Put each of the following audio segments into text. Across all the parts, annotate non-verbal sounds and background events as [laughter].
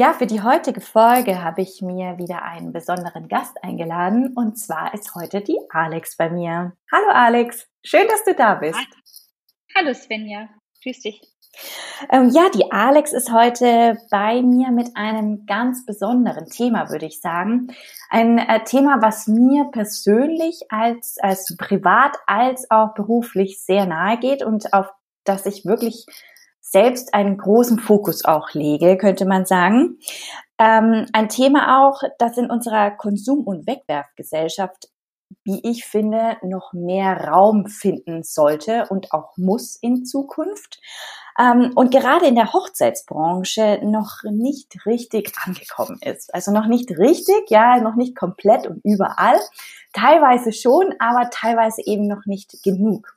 Ja, für die heutige Folge habe ich mir wieder einen besonderen Gast eingeladen und zwar ist heute die Alex bei mir. Hallo Alex, schön, dass du da bist. Hallo Svenja, grüß dich. Ähm, ja, die Alex ist heute bei mir mit einem ganz besonderen Thema, würde ich sagen. Ein äh, Thema, was mir persönlich als, als privat als auch beruflich sehr nahe geht und auf das ich wirklich selbst einen großen Fokus auch lege, könnte man sagen. Ähm, ein Thema auch, das in unserer Konsum- und Wegwerfgesellschaft, wie ich finde, noch mehr Raum finden sollte und auch muss in Zukunft. Ähm, und gerade in der Hochzeitsbranche noch nicht richtig angekommen ist. Also noch nicht richtig, ja, noch nicht komplett und überall. Teilweise schon, aber teilweise eben noch nicht genug.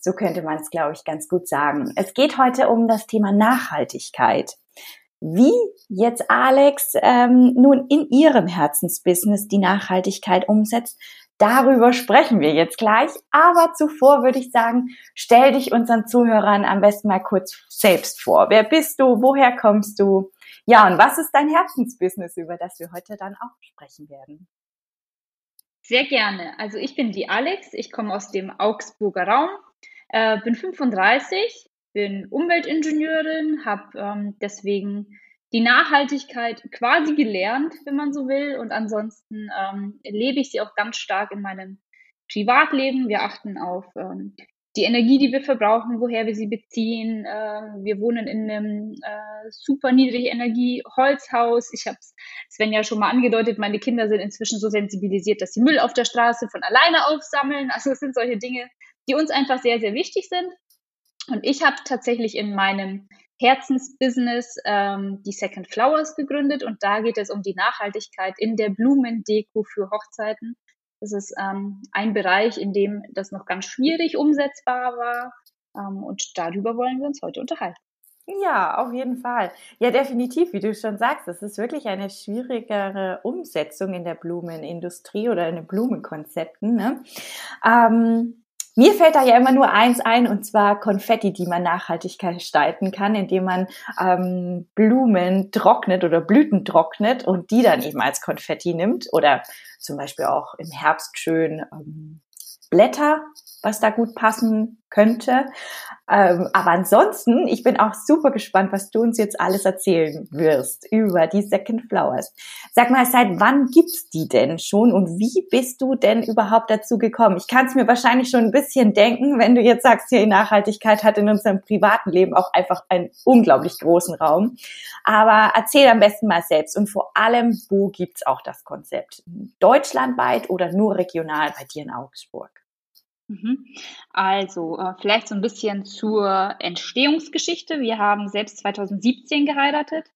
So könnte man es, glaube ich, ganz gut sagen. Es geht heute um das Thema Nachhaltigkeit. Wie jetzt Alex ähm, nun in ihrem Herzensbusiness die Nachhaltigkeit umsetzt, darüber sprechen wir jetzt gleich. Aber zuvor würde ich sagen, stell dich unseren Zuhörern am besten mal kurz selbst vor. Wer bist du? Woher kommst du? Ja, und was ist dein Herzensbusiness, über das wir heute dann auch sprechen werden? Sehr gerne. Also ich bin die Alex, ich komme aus dem Augsburger Raum, äh, bin 35, bin Umweltingenieurin, habe ähm, deswegen die Nachhaltigkeit quasi gelernt, wenn man so will. Und ansonsten ähm, lebe ich sie auch ganz stark in meinem Privatleben. Wir achten auf ähm, die Energie, die wir verbrauchen, woher wir sie beziehen. Äh, wir wohnen in einem äh, super niedrige Energie Holzhaus. Ich habe Sven ja schon mal angedeutet, meine Kinder sind inzwischen so sensibilisiert, dass sie Müll auf der Straße von alleine aufsammeln. Also es sind solche Dinge, die uns einfach sehr, sehr wichtig sind. Und ich habe tatsächlich in meinem Herzensbusiness ähm, die Second Flowers gegründet und da geht es um die Nachhaltigkeit in der Blumendeko für Hochzeiten. Das ist ähm, ein Bereich, in dem das noch ganz schwierig umsetzbar war. Ähm, und darüber wollen wir uns heute unterhalten. Ja, auf jeden Fall. Ja, definitiv, wie du schon sagst, das ist wirklich eine schwierigere Umsetzung in der Blumenindustrie oder in den Blumenkonzepten. Ne? Ähm, mir fällt da ja immer nur eins ein, und zwar Konfetti, die man nachhaltig gestalten kann, indem man ähm, Blumen trocknet oder Blüten trocknet und die dann eben als Konfetti nimmt oder zum Beispiel auch im Herbst schön ähm, Blätter, was da gut passen könnte. Ähm, aber ansonsten, ich bin auch super gespannt, was du uns jetzt alles erzählen wirst über die Second Flowers. Sag mal, seit wann gibt's die denn schon und wie bist du denn überhaupt dazu gekommen? Ich kann es mir wahrscheinlich schon ein bisschen denken, wenn du jetzt sagst, hier Nachhaltigkeit hat in unserem privaten Leben auch einfach einen unglaublich großen Raum. Aber erzähl am besten mal selbst und vor allem, wo gibt's auch das Konzept? Deutschlandweit oder nur regional bei dir in Augsburg? Mhm. Also, äh, vielleicht so ein bisschen zur Entstehungsgeschichte. Wir haben selbst 2017 geheiratet,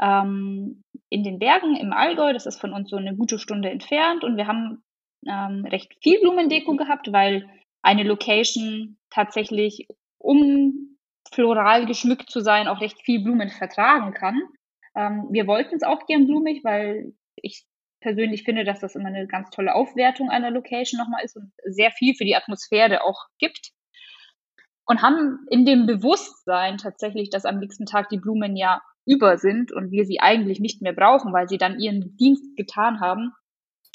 ähm, in den Bergen im Allgäu. Das ist von uns so eine gute Stunde entfernt und wir haben ähm, recht viel Blumendeko gehabt, weil eine Location tatsächlich, um floral geschmückt zu sein, auch recht viel Blumen vertragen kann. Ähm, wir wollten es auch gern blumig, weil ich persönlich finde, dass das immer eine ganz tolle Aufwertung einer Location nochmal ist und sehr viel für die Atmosphäre auch gibt. Und haben in dem Bewusstsein tatsächlich, dass am nächsten Tag die Blumen ja über sind und wir sie eigentlich nicht mehr brauchen, weil sie dann ihren Dienst getan haben,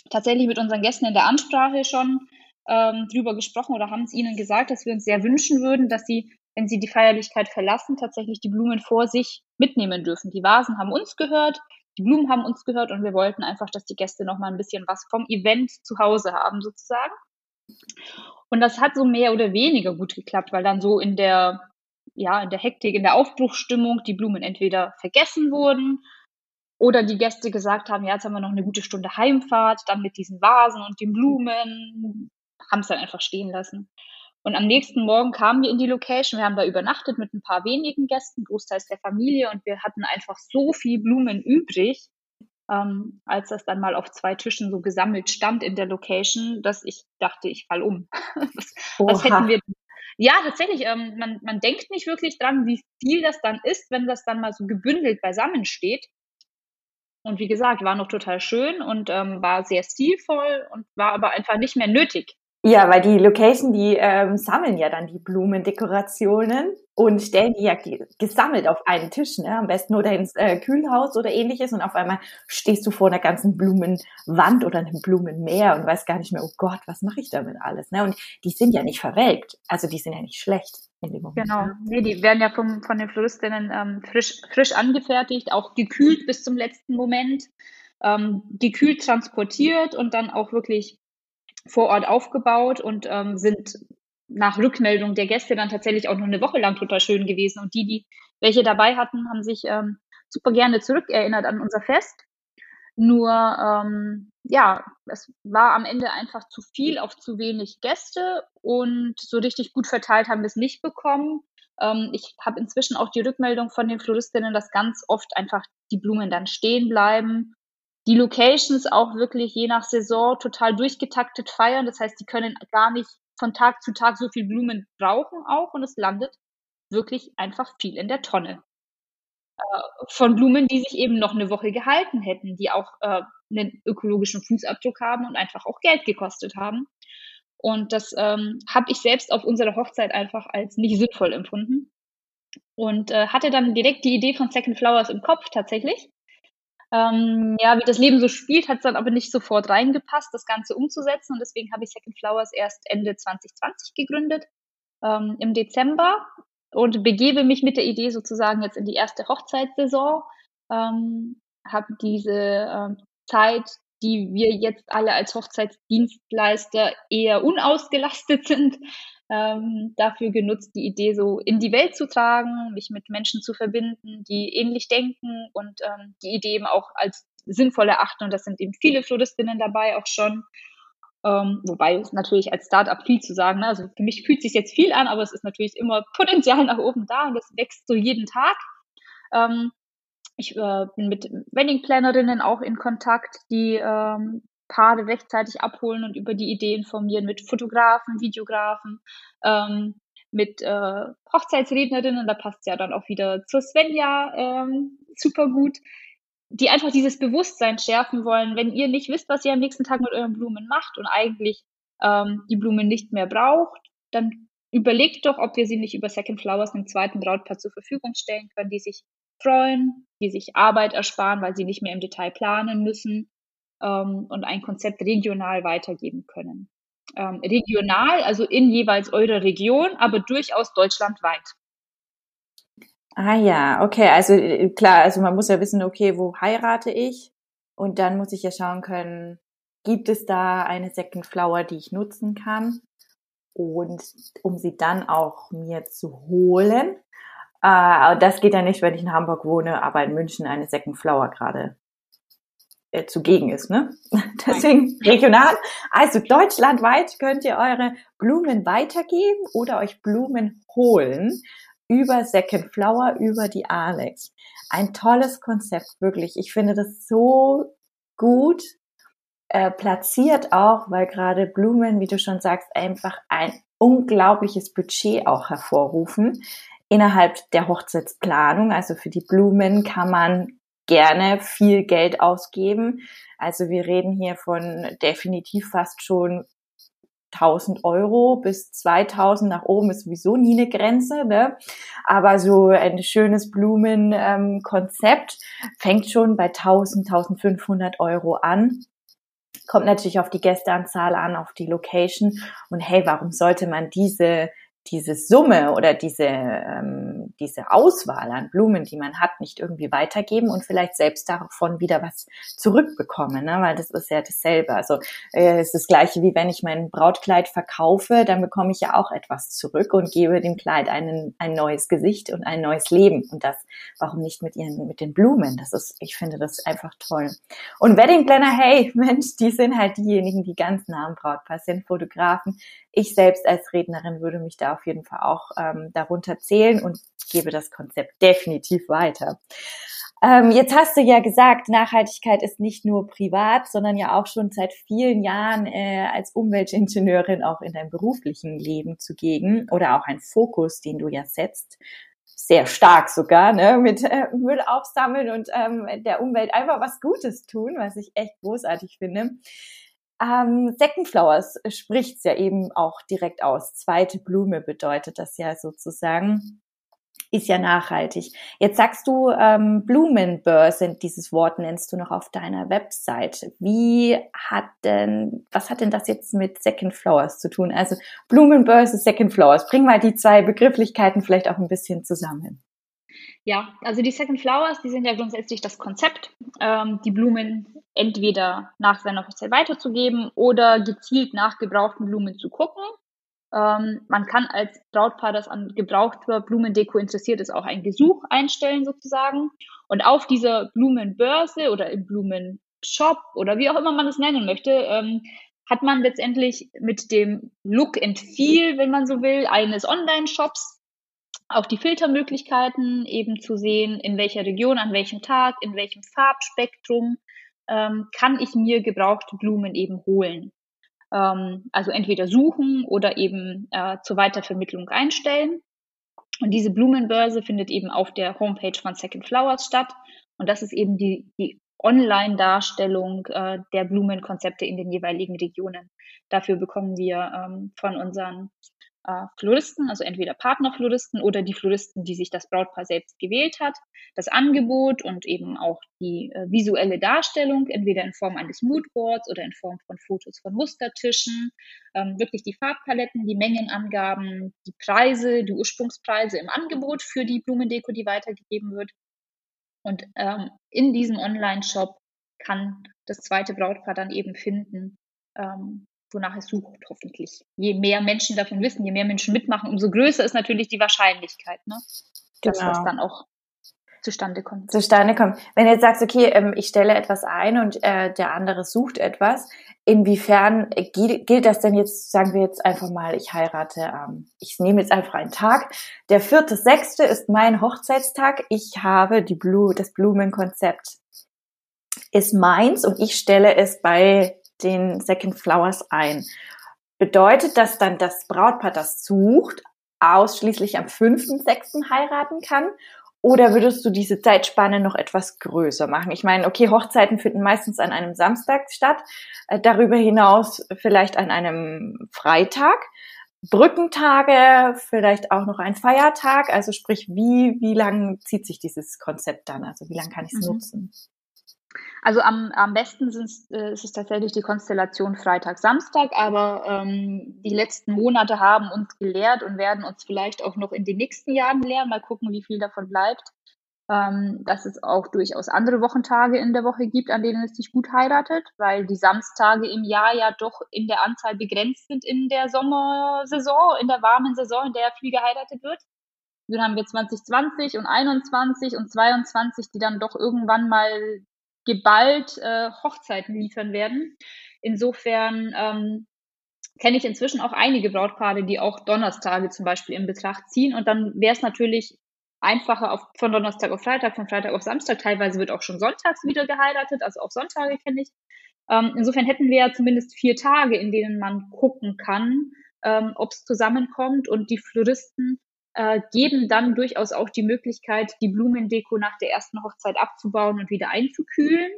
tatsächlich mit unseren Gästen in der Ansprache schon ähm, drüber gesprochen oder haben es ihnen gesagt, dass wir uns sehr wünschen würden, dass sie, wenn sie die Feierlichkeit verlassen, tatsächlich die Blumen vor sich mitnehmen dürfen. Die Vasen haben uns gehört, die Blumen haben uns gehört und wir wollten einfach, dass die Gäste noch mal ein bisschen was vom Event zu Hause haben sozusagen. Und das hat so mehr oder weniger gut geklappt, weil dann so in der ja, in der Hektik, in der Aufbruchsstimmung die Blumen entweder vergessen wurden oder die Gäste gesagt haben, ja, jetzt haben wir noch eine gute Stunde Heimfahrt, dann mit diesen Vasen und den Blumen, haben es dann einfach stehen lassen. Und am nächsten Morgen kamen wir in die Location. Wir haben da übernachtet mit ein paar wenigen Gästen, großteils der Familie, und wir hatten einfach so viel Blumen übrig, ähm, als das dann mal auf zwei Tischen so gesammelt stand in der Location, dass ich dachte, ich fall um. [laughs] was, was hätten wir ja, tatsächlich. Ähm, man, man denkt nicht wirklich dran, wie viel das dann ist, wenn das dann mal so gebündelt beisammen steht. Und wie gesagt, war noch total schön und ähm, war sehr stilvoll und war aber einfach nicht mehr nötig. Ja, weil die Location, die ähm, sammeln ja dann die Blumendekorationen und stellen die ja gesammelt auf einen Tisch, ne? am besten oder ins äh, Kühlhaus oder ähnliches und auf einmal stehst du vor einer ganzen Blumenwand oder einem Blumenmeer und weißt gar nicht mehr, oh Gott, was mache ich damit alles? Ne? Und die sind ja nicht verwelkt, also die sind ja nicht schlecht in dem Moment. Genau, ne? nee, die werden ja vom, von den Floristinnen ähm, frisch, frisch angefertigt, auch gekühlt bis zum letzten Moment, ähm, gekühlt transportiert und dann auch wirklich vor Ort aufgebaut und ähm, sind nach Rückmeldung der Gäste dann tatsächlich auch noch eine Woche lang total schön gewesen. Und die, die welche dabei hatten, haben sich ähm, super gerne zurückerinnert an unser Fest. Nur, ähm, ja, es war am Ende einfach zu viel auf zu wenig Gäste und so richtig gut verteilt haben wir es nicht bekommen. Ähm, ich habe inzwischen auch die Rückmeldung von den Floristinnen, dass ganz oft einfach die Blumen dann stehen bleiben die Locations auch wirklich je nach Saison total durchgetaktet feiern. Das heißt, die können gar nicht von Tag zu Tag so viel Blumen brauchen auch und es landet wirklich einfach viel in der Tonne. Äh, von Blumen, die sich eben noch eine Woche gehalten hätten, die auch äh, einen ökologischen Fußabdruck haben und einfach auch Geld gekostet haben. Und das ähm, habe ich selbst auf unserer Hochzeit einfach als nicht sinnvoll empfunden. Und äh, hatte dann direkt die Idee von Second Flowers im Kopf tatsächlich. Ähm, ja, wie das Leben so spielt, hat es dann aber nicht sofort reingepasst, das Ganze umzusetzen. Und deswegen habe ich Second Flowers erst Ende 2020 gegründet, ähm, im Dezember, und begebe mich mit der Idee sozusagen jetzt in die erste Hochzeitssaison. Ähm, habe diese ähm, Zeit, die wir jetzt alle als Hochzeitsdienstleister eher unausgelastet [laughs] sind, ähm, dafür genutzt, die Idee so in die Welt zu tragen, mich mit Menschen zu verbinden, die ähnlich denken und ähm, die Idee eben auch als sinnvoll erachten. Und das sind eben viele Floristinnen dabei auch schon. Ähm, wobei es natürlich als Startup viel zu sagen. Ne? Also für mich fühlt sich jetzt viel an, aber es ist natürlich immer [laughs] Potenzial nach oben da und das wächst so jeden Tag. Ähm, ich äh, bin mit Wedding-Plannerinnen auch in Kontakt, die ähm, Paare rechtzeitig abholen und über die Idee informieren mit Fotografen, Videografen, ähm, mit äh, Hochzeitsrednerinnen, da passt ja dann auch wieder zur Svenja ähm, super gut, die einfach dieses Bewusstsein schärfen wollen, wenn ihr nicht wisst, was ihr am nächsten Tag mit euren Blumen macht und eigentlich ähm, die Blumen nicht mehr braucht, dann überlegt doch, ob wir sie nicht über Second Flowers einem zweiten Brautpaar zur Verfügung stellen können, die sich freuen, die sich Arbeit ersparen, weil sie nicht mehr im Detail planen müssen ähm, und ein Konzept regional weitergeben können. Ähm, regional, also in jeweils eurer Region, aber durchaus deutschlandweit. Ah ja, okay, also äh, klar, also man muss ja wissen, okay, wo heirate ich? Und dann muss ich ja schauen können, gibt es da eine Second Flower, die ich nutzen kann? Und um sie dann auch mir zu holen. Äh, das geht ja nicht, wenn ich in Hamburg wohne, aber in München eine Second Flower gerade äh, zugegen ist. Ne? [laughs] Deswegen regional. Also deutschlandweit könnt ihr eure Blumen weitergeben oder euch Blumen holen über Second Flower, über die Alex. Ein tolles Konzept, wirklich. Ich finde das so gut äh, platziert auch, weil gerade Blumen, wie du schon sagst, einfach ein unglaubliches Budget auch hervorrufen innerhalb der Hochzeitsplanung. Also für die Blumen kann man gerne viel Geld ausgeben. Also wir reden hier von definitiv fast schon 1000 Euro bis 2000 nach oben ist sowieso nie eine Grenze, ne? Aber so ein schönes Blumenkonzept ähm, fängt schon bei 1000, 1500 Euro an. Kommt natürlich auf die Gästeanzahl an, auf die Location. Und hey, warum sollte man diese diese Summe oder diese, ähm, diese Auswahl an Blumen, die man hat, nicht irgendwie weitergeben und vielleicht selbst davon wieder was zurückbekommen, ne? weil das ist ja dasselbe. Also äh, es ist das gleiche wie wenn ich mein Brautkleid verkaufe, dann bekomme ich ja auch etwas zurück und gebe dem Kleid einen, ein neues Gesicht und ein neues Leben. Und das, warum nicht mit ihren, mit den Blumen? Das ist, ich finde das einfach toll. Und Wedding Planner, hey, [laughs] Mensch, die sind halt diejenigen, die ganz nah am Brautpaar sind, Fotografen, ich selbst als Rednerin würde mich da auf jeden Fall auch ähm, darunter zählen und gebe das Konzept definitiv weiter. Ähm, jetzt hast du ja gesagt, Nachhaltigkeit ist nicht nur privat, sondern ja auch schon seit vielen Jahren äh, als Umweltingenieurin auch in deinem beruflichen Leben zugegen oder auch ein Fokus, den du ja setzt. Sehr stark sogar, ne, mit äh, Müll aufsammeln und ähm, der Umwelt einfach was Gutes tun, was ich echt großartig finde. Ähm, Second Flowers spricht's ja eben auch direkt aus. Zweite Blume bedeutet das ja sozusagen ist ja nachhaltig. Jetzt sagst du ähm, Blumenbörse, dieses Wort nennst du noch auf deiner Website. Wie hat denn, was hat denn das jetzt mit Second Flowers zu tun? Also Blumenbörse, Second Flowers. Bring mal die zwei Begrifflichkeiten vielleicht auch ein bisschen zusammen. Ja, also die Second Flowers, die sind ja grundsätzlich das Konzept, ähm, die Blumen entweder nach seiner Hochzeit weiterzugeben oder gezielt nach gebrauchten Blumen zu gucken ähm, man kann als Brautpaar, das an gebrauchter Blumendeko interessiert ist, auch ein Gesuch einstellen sozusagen. Und auf dieser Blumenbörse oder im Blumenshop oder wie auch immer man es nennen möchte, ähm, hat man letztendlich mit dem Look and Feel, wenn man so will, eines Online-Shops auch die Filtermöglichkeiten eben zu sehen, in welcher Region, an welchem Tag, in welchem Farbspektrum ähm, kann ich mir gebrauchte Blumen eben holen ähm, also entweder suchen oder eben äh, zur Weitervermittlung einstellen. Und diese Blumenbörse findet eben auf der Homepage von Second Flowers statt. Und das ist eben die, die Online-Darstellung äh, der Blumenkonzepte in den jeweiligen Regionen. Dafür bekommen wir ähm, von unseren äh, Floristen, also entweder Partnerfloristen oder die Floristen, die sich das Brautpaar selbst gewählt hat, das Angebot und eben auch die äh, visuelle Darstellung, entweder in Form eines Moodboards oder in Form von Fotos von Mustertischen, ähm, wirklich die Farbpaletten, die Mengenangaben, die Preise, die Ursprungspreise im Angebot für die Blumendeko, die weitergegeben wird. Und ähm, in diesem Online-Shop kann das zweite Brautpaar dann eben finden, ähm, wonach es sucht, hoffentlich. Je mehr Menschen davon wissen, je mehr Menschen mitmachen, umso größer ist natürlich die Wahrscheinlichkeit, ne? dass genau. das dann auch zustande kommt. Zustande kommt. Wenn du jetzt sagst, okay, ähm, ich stelle etwas ein und äh, der andere sucht etwas, inwiefern äh, gilt, das denn jetzt, sagen wir jetzt einfach mal, ich heirate, ähm, ich nehme jetzt einfach einen Tag. Der vierte, sechste ist mein Hochzeitstag. Ich habe die Blu das Blumenkonzept ist meins und ich stelle es bei den Second Flowers ein. Bedeutet das dann, dass Brautpaar das sucht, ausschließlich am 5.6. heiraten kann? Oder würdest du diese Zeitspanne noch etwas größer machen? Ich meine, okay, Hochzeiten finden meistens an einem Samstag statt, äh, darüber hinaus vielleicht an einem Freitag. Brückentage, vielleicht auch noch ein Feiertag, also sprich, wie, wie lang zieht sich dieses Konzept dann? Also wie lange kann ich es mhm. nutzen? Also am, am besten äh, ist es tatsächlich die Konstellation Freitag-Samstag, aber ähm, die letzten Monate haben uns gelehrt und werden uns vielleicht auch noch in den nächsten Jahren lehren. Mal gucken, wie viel davon bleibt. Ähm, dass es auch durchaus andere Wochentage in der Woche gibt, an denen es sich gut heiratet, weil die Samstage im Jahr ja doch in der Anzahl begrenzt sind in der Sommersaison, in der warmen Saison, in der viel geheiratet wird. Dann haben wir 2020 und 21 und 22, die dann doch irgendwann mal geballt äh, Hochzeiten liefern werden. Insofern ähm, kenne ich inzwischen auch einige Brautpaare, die auch Donnerstage zum Beispiel in Betracht ziehen. Und dann wäre es natürlich einfacher auf, von Donnerstag auf Freitag, von Freitag auf Samstag. Teilweise wird auch schon sonntags wieder geheiratet, also auch Sonntage kenne ich. Ähm, insofern hätten wir ja zumindest vier Tage, in denen man gucken kann, ähm, ob es zusammenkommt. Und die Floristen äh, geben dann durchaus auch die Möglichkeit, die Blumendeko nach der ersten Hochzeit abzubauen und wieder einzukühlen.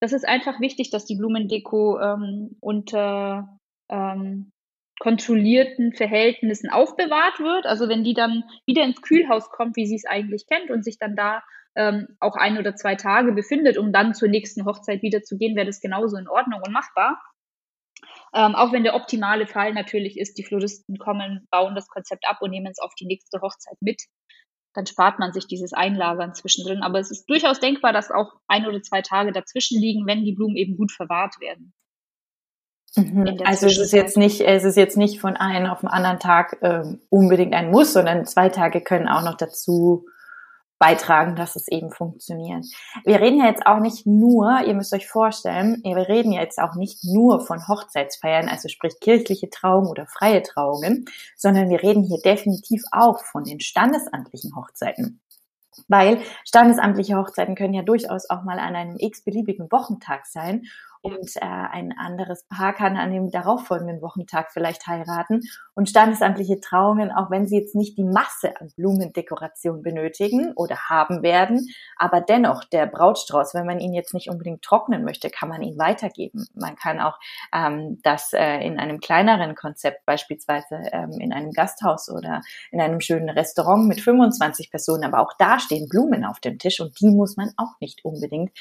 Das ist einfach wichtig, dass die Blumendeko ähm, unter ähm, kontrollierten Verhältnissen aufbewahrt wird. Also wenn die dann wieder ins Kühlhaus kommt, wie sie es eigentlich kennt und sich dann da ähm, auch ein oder zwei Tage befindet, um dann zur nächsten Hochzeit wieder zu gehen, wäre das genauso in Ordnung und machbar. Ähm, auch wenn der optimale Fall natürlich ist, die Floristen kommen, bauen das Konzept ab und nehmen es auf die nächste Hochzeit mit. Dann spart man sich dieses Einlagern zwischendrin. Aber es ist durchaus denkbar, dass auch ein oder zwei Tage dazwischen liegen, wenn die Blumen eben gut verwahrt werden. Mhm. Also es ist jetzt nicht, es ist jetzt nicht von einem auf den anderen Tag äh, unbedingt ein Muss, sondern zwei Tage können auch noch dazu beitragen, dass es eben funktioniert. Wir reden ja jetzt auch nicht nur, ihr müsst euch vorstellen, wir reden ja jetzt auch nicht nur von Hochzeitsfeiern, also sprich kirchliche Trauungen oder freie Trauungen, sondern wir reden hier definitiv auch von den standesamtlichen Hochzeiten. Weil standesamtliche Hochzeiten können ja durchaus auch mal an einem x-beliebigen Wochentag sein und äh, ein anderes Paar kann an dem darauffolgenden Wochentag vielleicht heiraten. Und standesamtliche Trauungen, auch wenn sie jetzt nicht die Masse an Blumendekoration benötigen oder haben werden, aber dennoch der Brautstrauß, wenn man ihn jetzt nicht unbedingt trocknen möchte, kann man ihn weitergeben. Man kann auch ähm, das äh, in einem kleineren Konzept, beispielsweise ähm, in einem Gasthaus oder in einem schönen Restaurant mit 25 Personen, aber auch da stehen Blumen auf dem Tisch und die muss man auch nicht unbedingt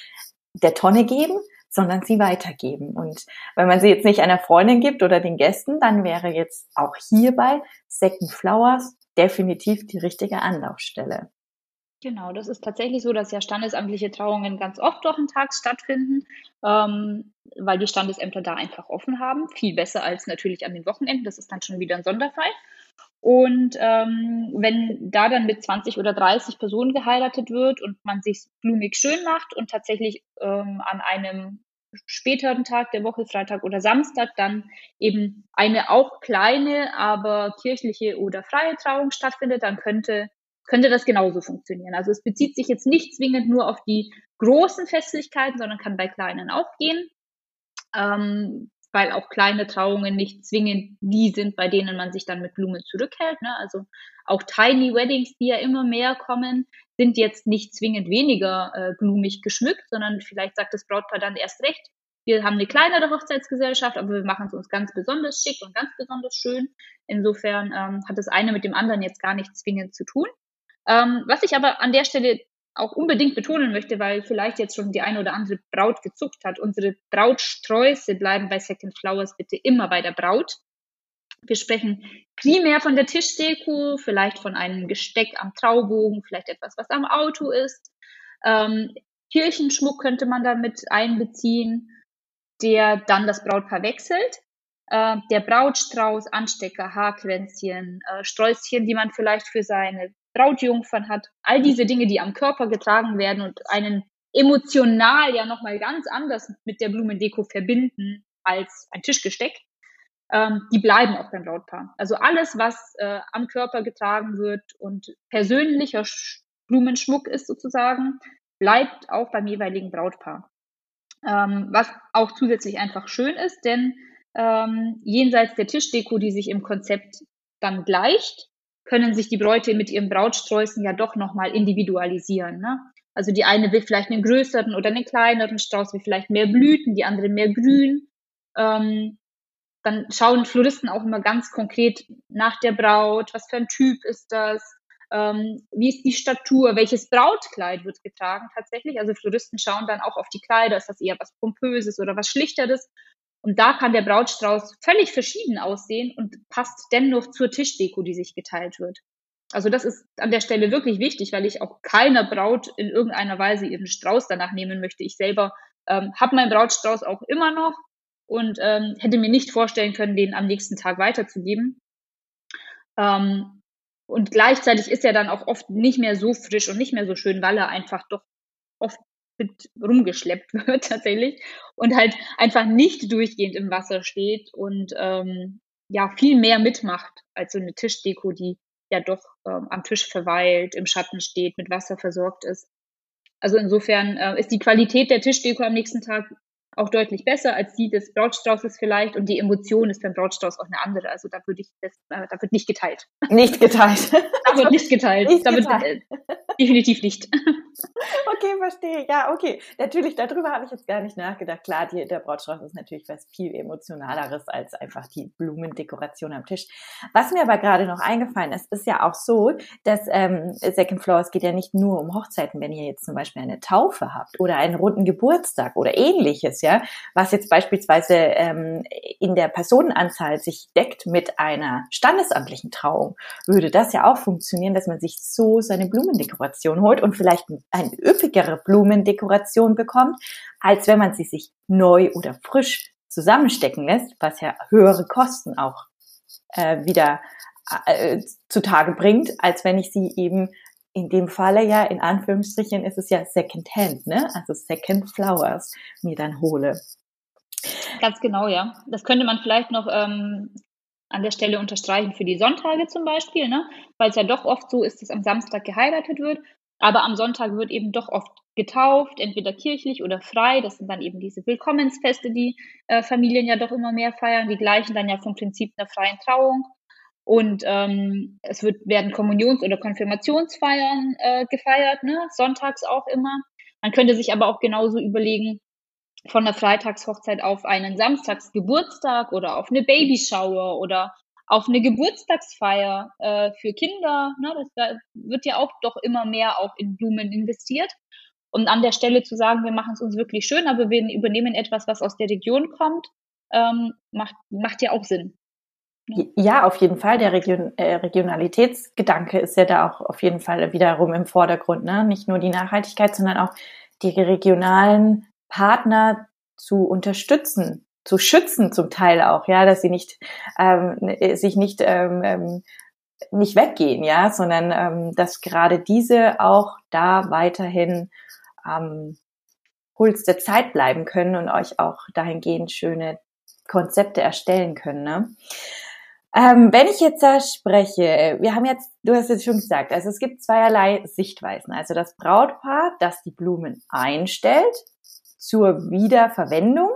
der Tonne geben, sondern sie weitergeben. Und wenn man sie jetzt nicht einer Freundin gibt oder den Gästen, dann wäre jetzt auch hierbei Second Flowers definitiv die richtige Anlaufstelle. Genau, das ist tatsächlich so, dass ja standesamtliche Trauungen ganz oft wochentags stattfinden, ähm, weil die Standesämter da einfach offen haben. Viel besser als natürlich an den Wochenenden. Das ist dann schon wieder ein Sonderfall. Und ähm, wenn da dann mit 20 oder 30 Personen geheiratet wird und man sich blumig schön macht und tatsächlich ähm, an einem späteren Tag der Woche, Freitag oder Samstag, dann eben eine auch kleine, aber kirchliche oder freie Trauung stattfindet, dann könnte, könnte das genauso funktionieren. Also es bezieht sich jetzt nicht zwingend nur auf die großen Festlichkeiten, sondern kann bei kleinen auch gehen. Ähm, weil auch kleine Trauungen nicht zwingend die sind, bei denen man sich dann mit Blumen zurückhält. Ne? Also auch Tiny Weddings, die ja immer mehr kommen, sind jetzt nicht zwingend weniger äh, blumig geschmückt, sondern vielleicht sagt das Brautpaar dann erst recht, wir haben eine kleinere Hochzeitsgesellschaft, aber wir machen es uns ganz besonders schick und ganz besonders schön. Insofern ähm, hat das eine mit dem anderen jetzt gar nichts zwingend zu tun. Ähm, was ich aber an der Stelle auch unbedingt betonen möchte, weil vielleicht jetzt schon die eine oder andere Braut gezuckt hat. Unsere Brautsträuße bleiben bei Second Flowers bitte immer bei der Braut. Wir sprechen primär von der Tischdeko, vielleicht von einem Gesteck am Traubogen, vielleicht etwas, was am Auto ist. Ähm, Kirchenschmuck könnte man damit einbeziehen, der dann das Brautpaar wechselt. Äh, der Brautstrauß, Anstecker, Haarkränzchen, äh, Sträußchen, die man vielleicht für seine Brautjungfern hat, all diese Dinge, die am Körper getragen werden und einen emotional ja nochmal ganz anders mit der Blumendeko verbinden als ein Tischgesteck, ähm, die bleiben auch beim Brautpaar. Also alles, was äh, am Körper getragen wird und persönlicher Blumenschmuck ist sozusagen, bleibt auch beim jeweiligen Brautpaar. Ähm, was auch zusätzlich einfach schön ist, denn ähm, jenseits der Tischdeko, die sich im Konzept dann gleicht, können sich die Bräute mit ihren Brautsträußen ja doch nochmal individualisieren. Ne? Also die eine will vielleicht einen größeren oder einen kleineren Strauß, will vielleicht mehr Blüten, die andere mehr Grün. Ähm, dann schauen Floristen auch immer ganz konkret nach der Braut, was für ein Typ ist das, ähm, wie ist die Statur, welches Brautkleid wird getragen tatsächlich. Also Floristen schauen dann auch auf die Kleider, ist das eher was Pompöses oder was Schlichteres. Und da kann der Brautstrauß völlig verschieden aussehen und passt dennoch zur Tischdeko, die sich geteilt wird. Also das ist an der Stelle wirklich wichtig, weil ich auch keiner Braut in irgendeiner Weise ihren Strauß danach nehmen möchte. Ich selber ähm, habe meinen Brautstrauß auch immer noch und ähm, hätte mir nicht vorstellen können, den am nächsten Tag weiterzugeben. Ähm, und gleichzeitig ist er dann auch oft nicht mehr so frisch und nicht mehr so schön, weil er einfach doch oft mit rumgeschleppt [laughs] wird tatsächlich und halt einfach nicht durchgehend im Wasser steht und ähm, ja viel mehr mitmacht als so eine Tischdeko, die ja doch ähm, am Tisch verweilt, im Schatten steht, mit Wasser versorgt ist. Also insofern äh, ist die Qualität der Tischdeko am nächsten Tag auch deutlich besser als die des Brautstraußes vielleicht und die Emotion ist beim Brautstrauß auch eine andere. Also da würde ich das, äh, da wird nicht geteilt. Nicht geteilt. [laughs] da wird nicht geteilt. Nicht da geteilt. Wird, äh, definitiv nicht. [laughs] Okay, verstehe. Ja, okay. Natürlich, darüber habe ich jetzt gar nicht nachgedacht. Klar, die, der Brautstrauß ist natürlich was viel emotionaleres als einfach die Blumendekoration am Tisch. Was mir aber gerade noch eingefallen ist, ist ja auch so, dass ähm, Second Floor, es geht ja nicht nur um Hochzeiten, wenn ihr jetzt zum Beispiel eine Taufe habt oder einen runden Geburtstag oder ähnliches, ja, was jetzt beispielsweise ähm, in der Personenanzahl sich deckt mit einer standesamtlichen Trauung, würde das ja auch funktionieren, dass man sich so seine Blumendekoration holt und vielleicht ein üppigere Blumendekoration bekommt, als wenn man sie sich neu oder frisch zusammenstecken lässt, was ja höhere Kosten auch äh, wieder äh, zutage bringt, als wenn ich sie eben in dem Falle ja, in Anführungsstrichen, ist es ja Second Hand, ne? Also Second Flowers mir dann hole. Ganz genau, ja. Das könnte man vielleicht noch ähm, an der Stelle unterstreichen für die Sonntage zum Beispiel, ne? weil es ja doch oft so ist, dass am Samstag geheiratet wird Aber am Sonntag wird eben doch oft getauft, entweder kirchlich oder frei. Das sind dann eben diese Willkommensfeste, die äh, Familien ja doch immer mehr feiern. Die gleichen dann ja vom Prinzip einer freien Trauung. Und ähm, es wird, werden Kommunions- oder Konfirmationsfeiern äh, gefeiert, ne? sonntags auch immer. Man könnte sich aber auch genauso überlegen, von der Freitagshochzeit auf einen Samstagsgeburtstag oder auf eine Babyshower oder auf eine Geburtstagsfeier äh, für Kinder. Ne? Das, da wird ja auch doch immer mehr auch in Blumen investiert. Und an der Stelle zu sagen, wir machen es uns wirklich schön, aber wir übernehmen etwas, was aus der Region kommt, ähm, macht, macht ja auch Sinn. Ja, auf jeden Fall. Der Region, äh, Regionalitätsgedanke ist ja da auch auf jeden Fall wiederum im Vordergrund. Ne? Nicht nur die Nachhaltigkeit, sondern auch die regionalen Partner zu unterstützen, zu schützen zum Teil auch, ja, dass sie nicht ähm, sich nicht ähm, ähm, nicht weggehen, ja, sondern ähm, dass gerade diese auch da weiterhin am Puls der Zeit bleiben können und euch auch dahingehend schöne Konzepte erstellen können. Ne? Ähm, wenn ich jetzt da spreche, wir haben jetzt, du hast es schon gesagt, also es gibt zweierlei Sichtweisen. Also das Brautpaar, das die Blumen einstellt zur Wiederverwendung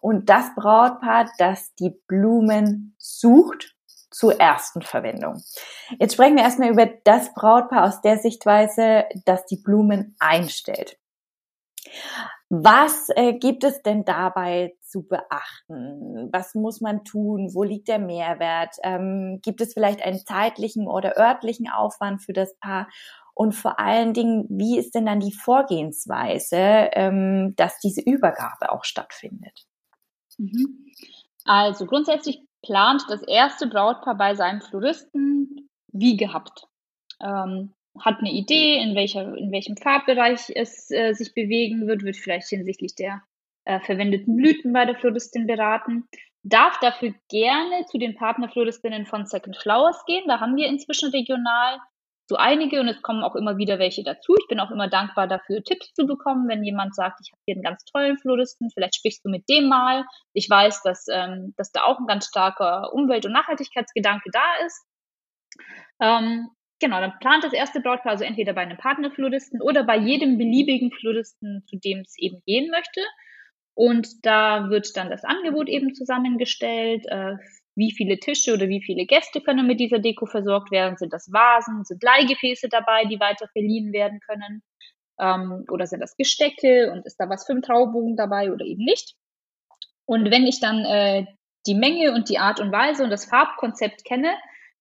und das Brautpaar, das die Blumen sucht zur ersten Verwendung. Jetzt sprechen wir erstmal über das Brautpaar aus der Sichtweise, das die Blumen einstellt. Was äh, gibt es denn dabei zu beachten? Was muss man tun? Wo liegt der Mehrwert? Ähm, gibt es vielleicht einen zeitlichen oder örtlichen Aufwand für das Paar? Und vor allen Dingen, wie ist denn dann die Vorgehensweise, ähm, dass diese Übergabe auch stattfindet? Mhm. Also grundsätzlich plant das erste Brautpaar bei seinem Floristen wie gehabt. Ähm, hat eine Idee, in, welcher, in welchem Farbbereich es äh, sich bewegen wird, wird vielleicht hinsichtlich der äh, verwendeten Blüten bei der Floristin beraten, darf dafür gerne zu den Partnerfloristinnen von Second Flowers gehen. Da haben wir inzwischen regional so einige und es kommen auch immer wieder welche dazu. Ich bin auch immer dankbar dafür, Tipps zu bekommen, wenn jemand sagt, ich habe hier einen ganz tollen Floristen, vielleicht sprichst du mit dem mal. Ich weiß, dass, ähm, dass da auch ein ganz starker Umwelt- und Nachhaltigkeitsgedanke da ist. Ähm, Genau, dann plant das erste Brautpaar also entweder bei einem Partnerfloristen oder bei jedem beliebigen Floristen, zu dem es eben gehen möchte. Und da wird dann das Angebot eben zusammengestellt. Äh, wie viele Tische oder wie viele Gäste können mit dieser Deko versorgt werden? Sind das Vasen? Sind Leihgefäße dabei, die weiter verliehen werden können? Ähm, oder sind das Gestecke? Und ist da was für einen Traubogen dabei oder eben nicht? Und wenn ich dann äh, die Menge und die Art und Weise und das Farbkonzept kenne,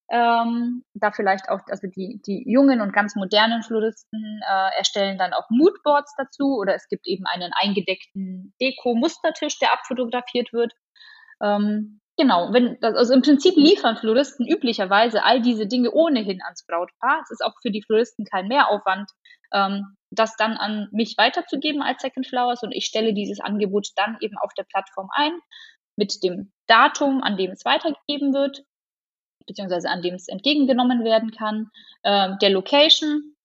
ähm, da vielleicht auch, also die, die jungen und ganz modernen Floristen äh, erstellen dann auch Moodboards dazu oder es gibt eben einen eingedeckten Deko-Mustertisch, der abfotografiert wird. Ähm, genau, wenn, also im Prinzip liefern Floristen üblicherweise all diese Dinge ohnehin ans Brautpaar. Es ist auch für die Floristen kein Mehraufwand, ähm, das dann an mich weiterzugeben als Second Flowers und ich stelle dieses Angebot dann eben auf der Plattform ein mit dem Datum, an dem es weitergegeben wird beziehungsweise an dem es entgegengenommen werden kann, äh, der Location,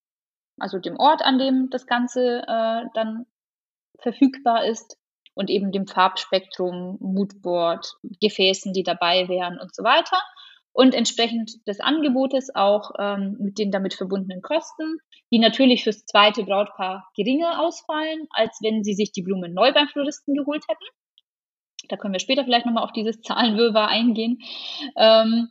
also dem Ort, an dem das Ganze äh, dann verfügbar ist und eben dem Farbspektrum, Moodboard, Gefäßen, die dabei wären und so weiter. Und entsprechend des Angebotes auch ähm, mit den damit verbundenen Kosten, die natürlich fürs zweite Brautpaar geringer ausfallen, als wenn sie sich die Blumen neu beim Floristen geholt hätten. Da können wir später vielleicht nochmal auf dieses Zahlenwirrwarr eingehen. Ähm,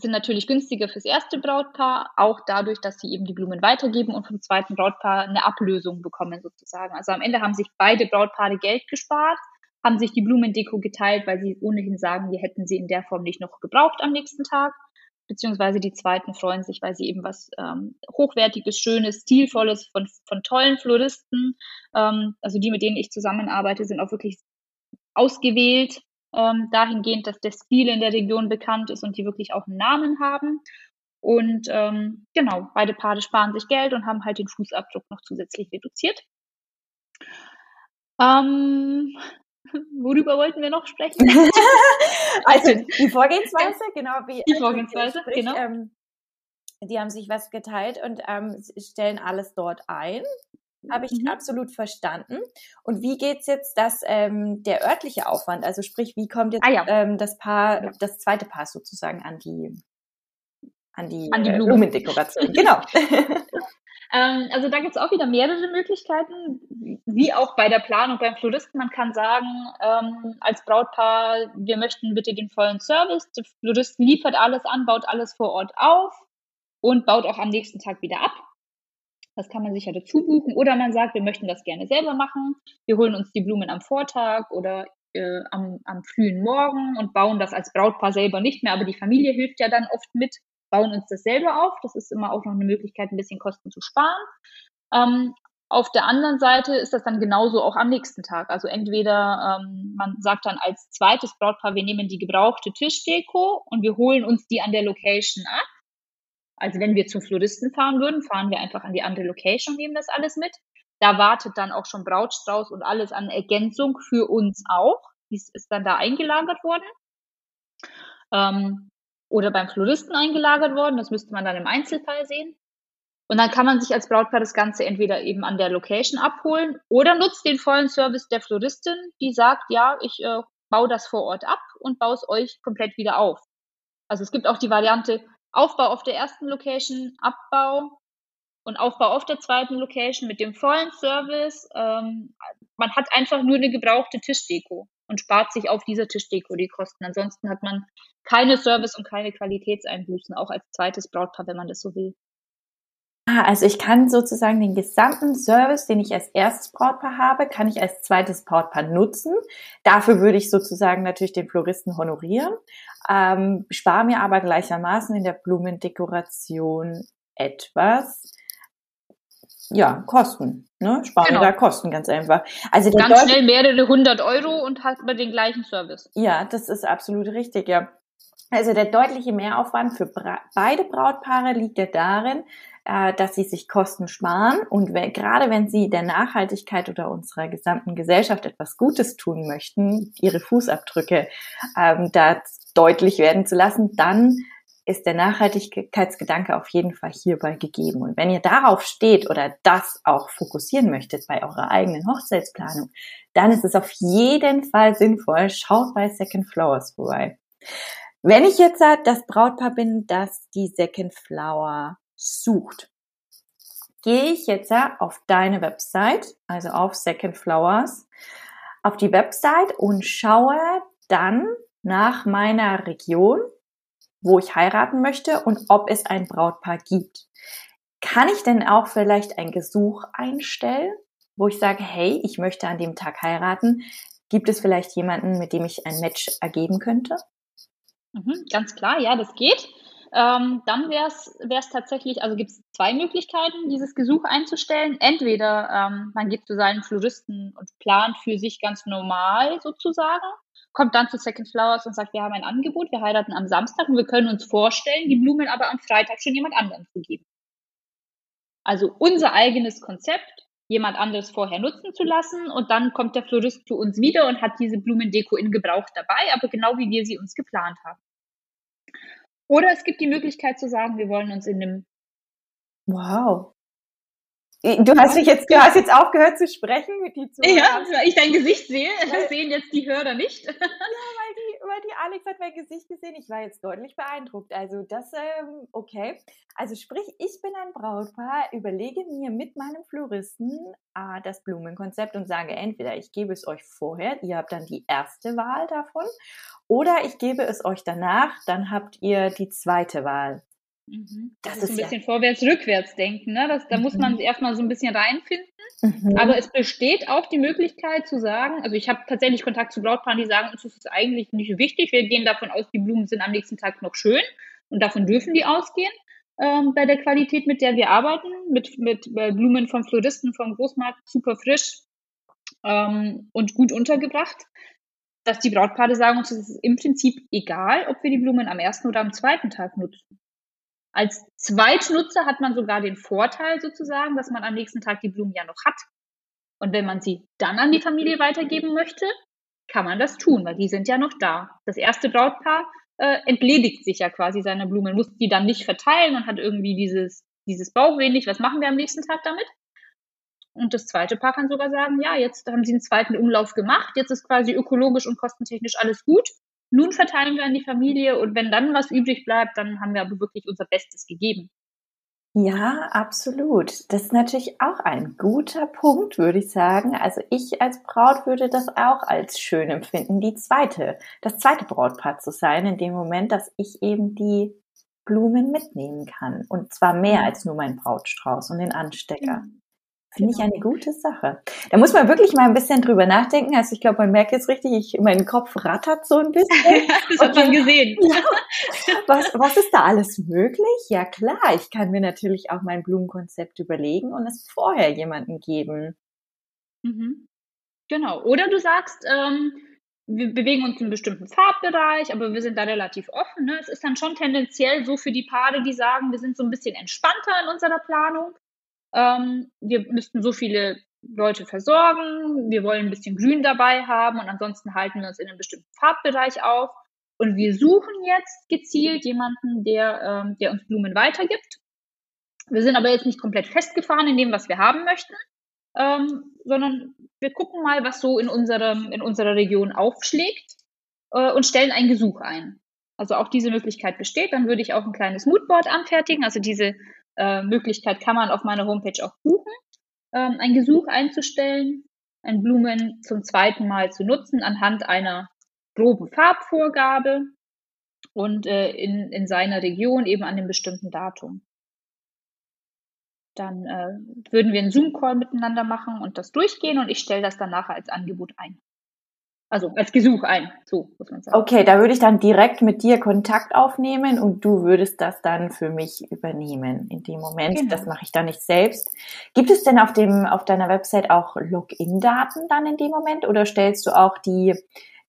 sind natürlich günstiger fürs erste Brautpaar, auch dadurch, dass sie eben die Blumen weitergeben und vom zweiten Brautpaar eine Ablösung bekommen sozusagen. Also am Ende haben sich beide Brautpaare Geld gespart, haben sich die Blumendeko geteilt, weil sie ohnehin sagen, wir hätten sie in der Form nicht noch gebraucht am nächsten Tag. Beziehungsweise die zweiten freuen sich, weil sie eben was ähm, Hochwertiges, Schönes, Stilvolles von, von tollen Floristen, ähm, also die, mit denen ich zusammenarbeite, sind auch wirklich ausgewählt ähm, dahingehend, dass der Stil in der Region bekannt ist und die wirklich auch einen Namen haben. Und ähm, genau, beide Paare sparen sich Geld und haben halt den Fußabdruck noch zusätzlich reduziert. Ähm, [laughs] worüber wollten wir noch sprechen? [laughs] also die Vorgehensweise, genau wie die Vorgehensweise, sprich, genau. Ähm, die haben sich was geteilt und ähm, stellen alles dort ein. Habe ich mhm. absolut verstanden. Und wie geht's jetzt, dass ähm, der örtliche Aufwand, also sprich, wie kommt jetzt ah, ja. ähm, das Paar, das zweite Paar sozusagen an die an die, an die äh, Blumendekoration? genau. [laughs] Ähm, also da gibt es auch wieder mehrere Möglichkeiten, wie auch bei der Planung beim Floristen. Man kann sagen, ähm, als Brautpaar, wir möchten bitte den vollen Service. Der Florist liefert alles an, baut alles vor Ort auf und baut auch am nächsten Tag wieder ab. Das kann man sich ja dazu buchen. Oder man sagt, wir möchten das gerne selber machen. Wir holen uns die Blumen am Vortag oder äh, am, am frühen Morgen und bauen das als Brautpaar selber nicht mehr. Aber die Familie hilft ja dann oft mit bauen uns das selber auf. Das ist immer auch noch eine Möglichkeit, ein bisschen Kosten zu sparen. Ähm, auf der anderen Seite ist das dann genauso auch am nächsten Tag. Also entweder ähm, man sagt dann als zweites Brautpaar, wir nehmen die gebrauchte Tischdeko und wir holen uns die an der Location ab. Also wenn wir zum Floristen fahren würden, fahren wir einfach an die andere Location nehmen das alles mit. Da wartet dann auch schon Brautstrauß und alles an Ergänzung für uns auch. Dies ist dann da eingelagert worden. Ähm, oder beim Floristen eingelagert worden. Das müsste man dann im Einzelfall sehen. Und dann kann man sich als Brautpaar das Ganze entweder eben an der Location abholen oder nutzt den vollen Service der Floristin, die sagt, ja, ich äh, baue das vor Ort ab und baue es euch komplett wieder auf. Also es gibt auch die Variante Aufbau auf der ersten Location, Abbau und Aufbau auf der zweiten Location mit dem vollen Service. Ähm, man hat einfach nur eine gebrauchte Tischdeko und spart sich auf dieser Tischdeko die Kosten. Ansonsten hat man keine Service- und keine Qualitätseinbußen, auch als zweites Brautpaar, wenn man das so will. Ah, also ich kann sozusagen den gesamten Service, den ich als erstes Brautpaar habe, kann ich als zweites Brautpaar nutzen. Dafür würde ich sozusagen natürlich den Floristen honorieren, ähm, spare mir aber gleichermaßen in der Blumendekoration etwas ja, Kosten. Ne? Sparen genau. da Kosten ganz einfach. Also ganz Deut schnell mehrere hundert Euro und hat man den gleichen Service. Ja, das ist absolut richtig, ja. Also der deutliche Mehraufwand für Bra beide Brautpaare liegt ja darin, äh, dass sie sich Kosten sparen und wenn, gerade wenn sie der Nachhaltigkeit oder unserer gesamten Gesellschaft etwas Gutes tun möchten, ihre Fußabdrücke ähm, da deutlich werden zu lassen, dann ist der Nachhaltigkeitsgedanke auf jeden Fall hierbei gegeben. Und wenn ihr darauf steht oder das auch fokussieren möchtet bei eurer eigenen Hochzeitsplanung, dann ist es auf jeden Fall sinnvoll, schaut bei Second Flowers vorbei. Wenn ich jetzt das Brautpaar bin, das die Second Flower sucht, gehe ich jetzt auf deine Website, also auf Second Flowers, auf die Website und schaue dann nach meiner Region, wo ich heiraten möchte und ob es ein Brautpaar gibt. Kann ich denn auch vielleicht ein Gesuch einstellen, wo ich sage, hey, ich möchte an dem Tag heiraten? Gibt es vielleicht jemanden, mit dem ich ein Match ergeben könnte? Mhm, ganz klar, ja, das geht. Ähm, dann wäre es tatsächlich, also gibt es zwei Möglichkeiten, dieses Gesuch einzustellen. Entweder ähm, man geht zu seinen Floristen und plant für sich ganz normal sozusagen kommt dann zu Second Flowers und sagt, wir haben ein Angebot, wir heiraten am Samstag und wir können uns vorstellen, die Blumen aber am Freitag schon jemand anderem zu geben. Also unser eigenes Konzept, jemand anderes vorher nutzen zu lassen und dann kommt der Florist zu uns wieder und hat diese Blumendeko in Gebrauch dabei, aber genau wie wir sie uns geplant haben. Oder es gibt die Möglichkeit zu sagen, wir wollen uns in einem Wow. Du hast mich jetzt, du hast jetzt aufgehört zu sprechen mit die Zuhörer. Ja, weil ich dein Gesicht sehe. Das sehen jetzt die Hörer nicht. Ja, weil die, weil die Alex hat mein Gesicht gesehen. Ich war jetzt deutlich beeindruckt. Also das, ähm, okay. Also sprich, ich bin ein Brautpaar, überlege mir mit meinem Floristen äh, das Blumenkonzept und sage entweder ich gebe es euch vorher, ihr habt dann die erste Wahl davon, oder ich gebe es euch danach, dann habt ihr die zweite Wahl. Mhm. Das, das, ist ein bisschen ja. vorwärts-rückwärts denken. Ne? Das, da mhm. muss man erstmal so ein bisschen reinfinden. Mhm. Aber es besteht auch die Möglichkeit zu sagen, also ich habe tatsächlich Kontakt zu Brautpaaren, die sagen, uns ist es eigentlich nicht wichtig. Wir gehen davon aus, die Blumen sind am nächsten Tag noch schön und davon dürfen die ausgehen. Ähm, bei der Qualität, mit der wir arbeiten, mit, mit äh, Blumen vom Floristen, vom Großmarkt, super frisch ähm, und gut untergebracht, dass die Brautpaare sagen, uns ist es im Prinzip egal, ob wir die Blumen am ersten oder am zweiten Tag nutzen. Als Zweitnutzer hat man sogar den Vorteil sozusagen, dass man am nächsten Tag die Blumen ja noch hat. Und wenn man sie dann an die Familie weitergeben möchte, kann man das tun, weil die sind ja noch da. Das erste Brautpaar äh, entledigt sich ja quasi seiner Blumen, muss die dann nicht verteilen und hat irgendwie dieses, dieses Bauchweh nicht. Was machen wir am nächsten Tag damit? Und das zweite Paar kann sogar sagen, ja, jetzt haben sie einen zweiten Umlauf gemacht, jetzt ist quasi ökologisch und kostentechnisch alles gut nun verteilen wir an die Familie und wenn dann was übrig bleibt, dann haben wir aber wirklich unser Bestes gegeben. Ja, absolut. Das ist natürlich auch ein guter Punkt, würde ich sagen. Also ich als Braut würde das auch als schön empfinden, die zweite, das zweite Brautpaar zu sein, in dem Moment, dass ich eben die Blumen mitnehmen kann. Und zwar mehr mhm. als nur mein Brautstrauß und den Anstecker. Mhm. Finde genau. ich eine gute Sache. Da muss man wirklich mal ein bisschen drüber nachdenken. Also ich glaube, man merkt jetzt richtig, ich, mein Kopf rattert so ein bisschen. [laughs] das hat man gesehen. [laughs] Ja, was, was ist da alles möglich? Ja klar, ich kann mir natürlich auch mein Blumenkonzept überlegen und es vorher jemandem geben. Mhm. Genau. Oder du sagst, ähm, wir bewegen uns in einem bestimmten Farbbereich, aber wir sind da relativ offen. Ne? Es ist dann schon tendenziell so für die Paare, die sagen, wir sind so ein bisschen entspannter in unserer Planung ähm, wir müssten so viele Leute versorgen, wir wollen ein bisschen Grün dabei haben und ansonsten halten wir uns in einem bestimmten Farbbereich auf. Und wir suchen jetzt gezielt jemanden, der, ähm, der uns Blumen weitergibt. Wir sind aber jetzt nicht komplett festgefahren in dem, was wir haben möchten, ähm, sondern wir gucken mal, was so in, unserem, in unserer Region aufschlägt äh, und stellen ein Gesuch ein. Also auch diese Möglichkeit besteht. Dann würde ich auch ein kleines Moodboard anfertigen, also diese äh, Möglichkeit kann man auf meiner Homepage auch buchen, ähm, ein Gesuch einzustellen, ein Blumen zum zweiten Mal zu nutzen anhand einer groben Farbvorgabe und äh, in, in seiner Region eben an einem bestimmten Datum. Dann äh, würden wir einen Zoom-Call miteinander machen und das durchgehen und ich stelle das dann nachher als Angebot ein. Also als Gesuch ein, so muss man sagen. Okay, da würde ich dann direkt mit dir Kontakt aufnehmen und du würdest das dann für mich übernehmen in dem Moment. Genau. Das mache ich dann nicht selbst. Gibt es denn auf dem auf deiner Website auch Login-Daten dann in dem Moment oder stellst du auch die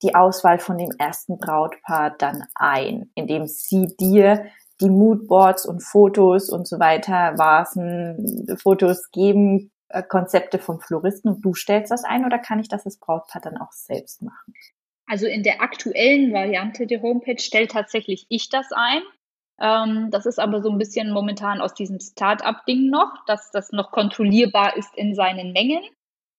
die Auswahl von dem ersten Brautpaar dann ein, indem sie dir die Moodboards und Fotos und so weiter, Vasen, Fotos geben äh, Konzepte von Floristen und du stellst das ein oder kann ich das als Brautpaar dann auch selbst machen? Also in der aktuellen Variante der Homepage stellt tatsächlich ich das ein. Ähm, das ist aber so ein bisschen momentan aus diesem Start-up-Ding noch, dass das noch kontrollierbar ist in seinen Mengen.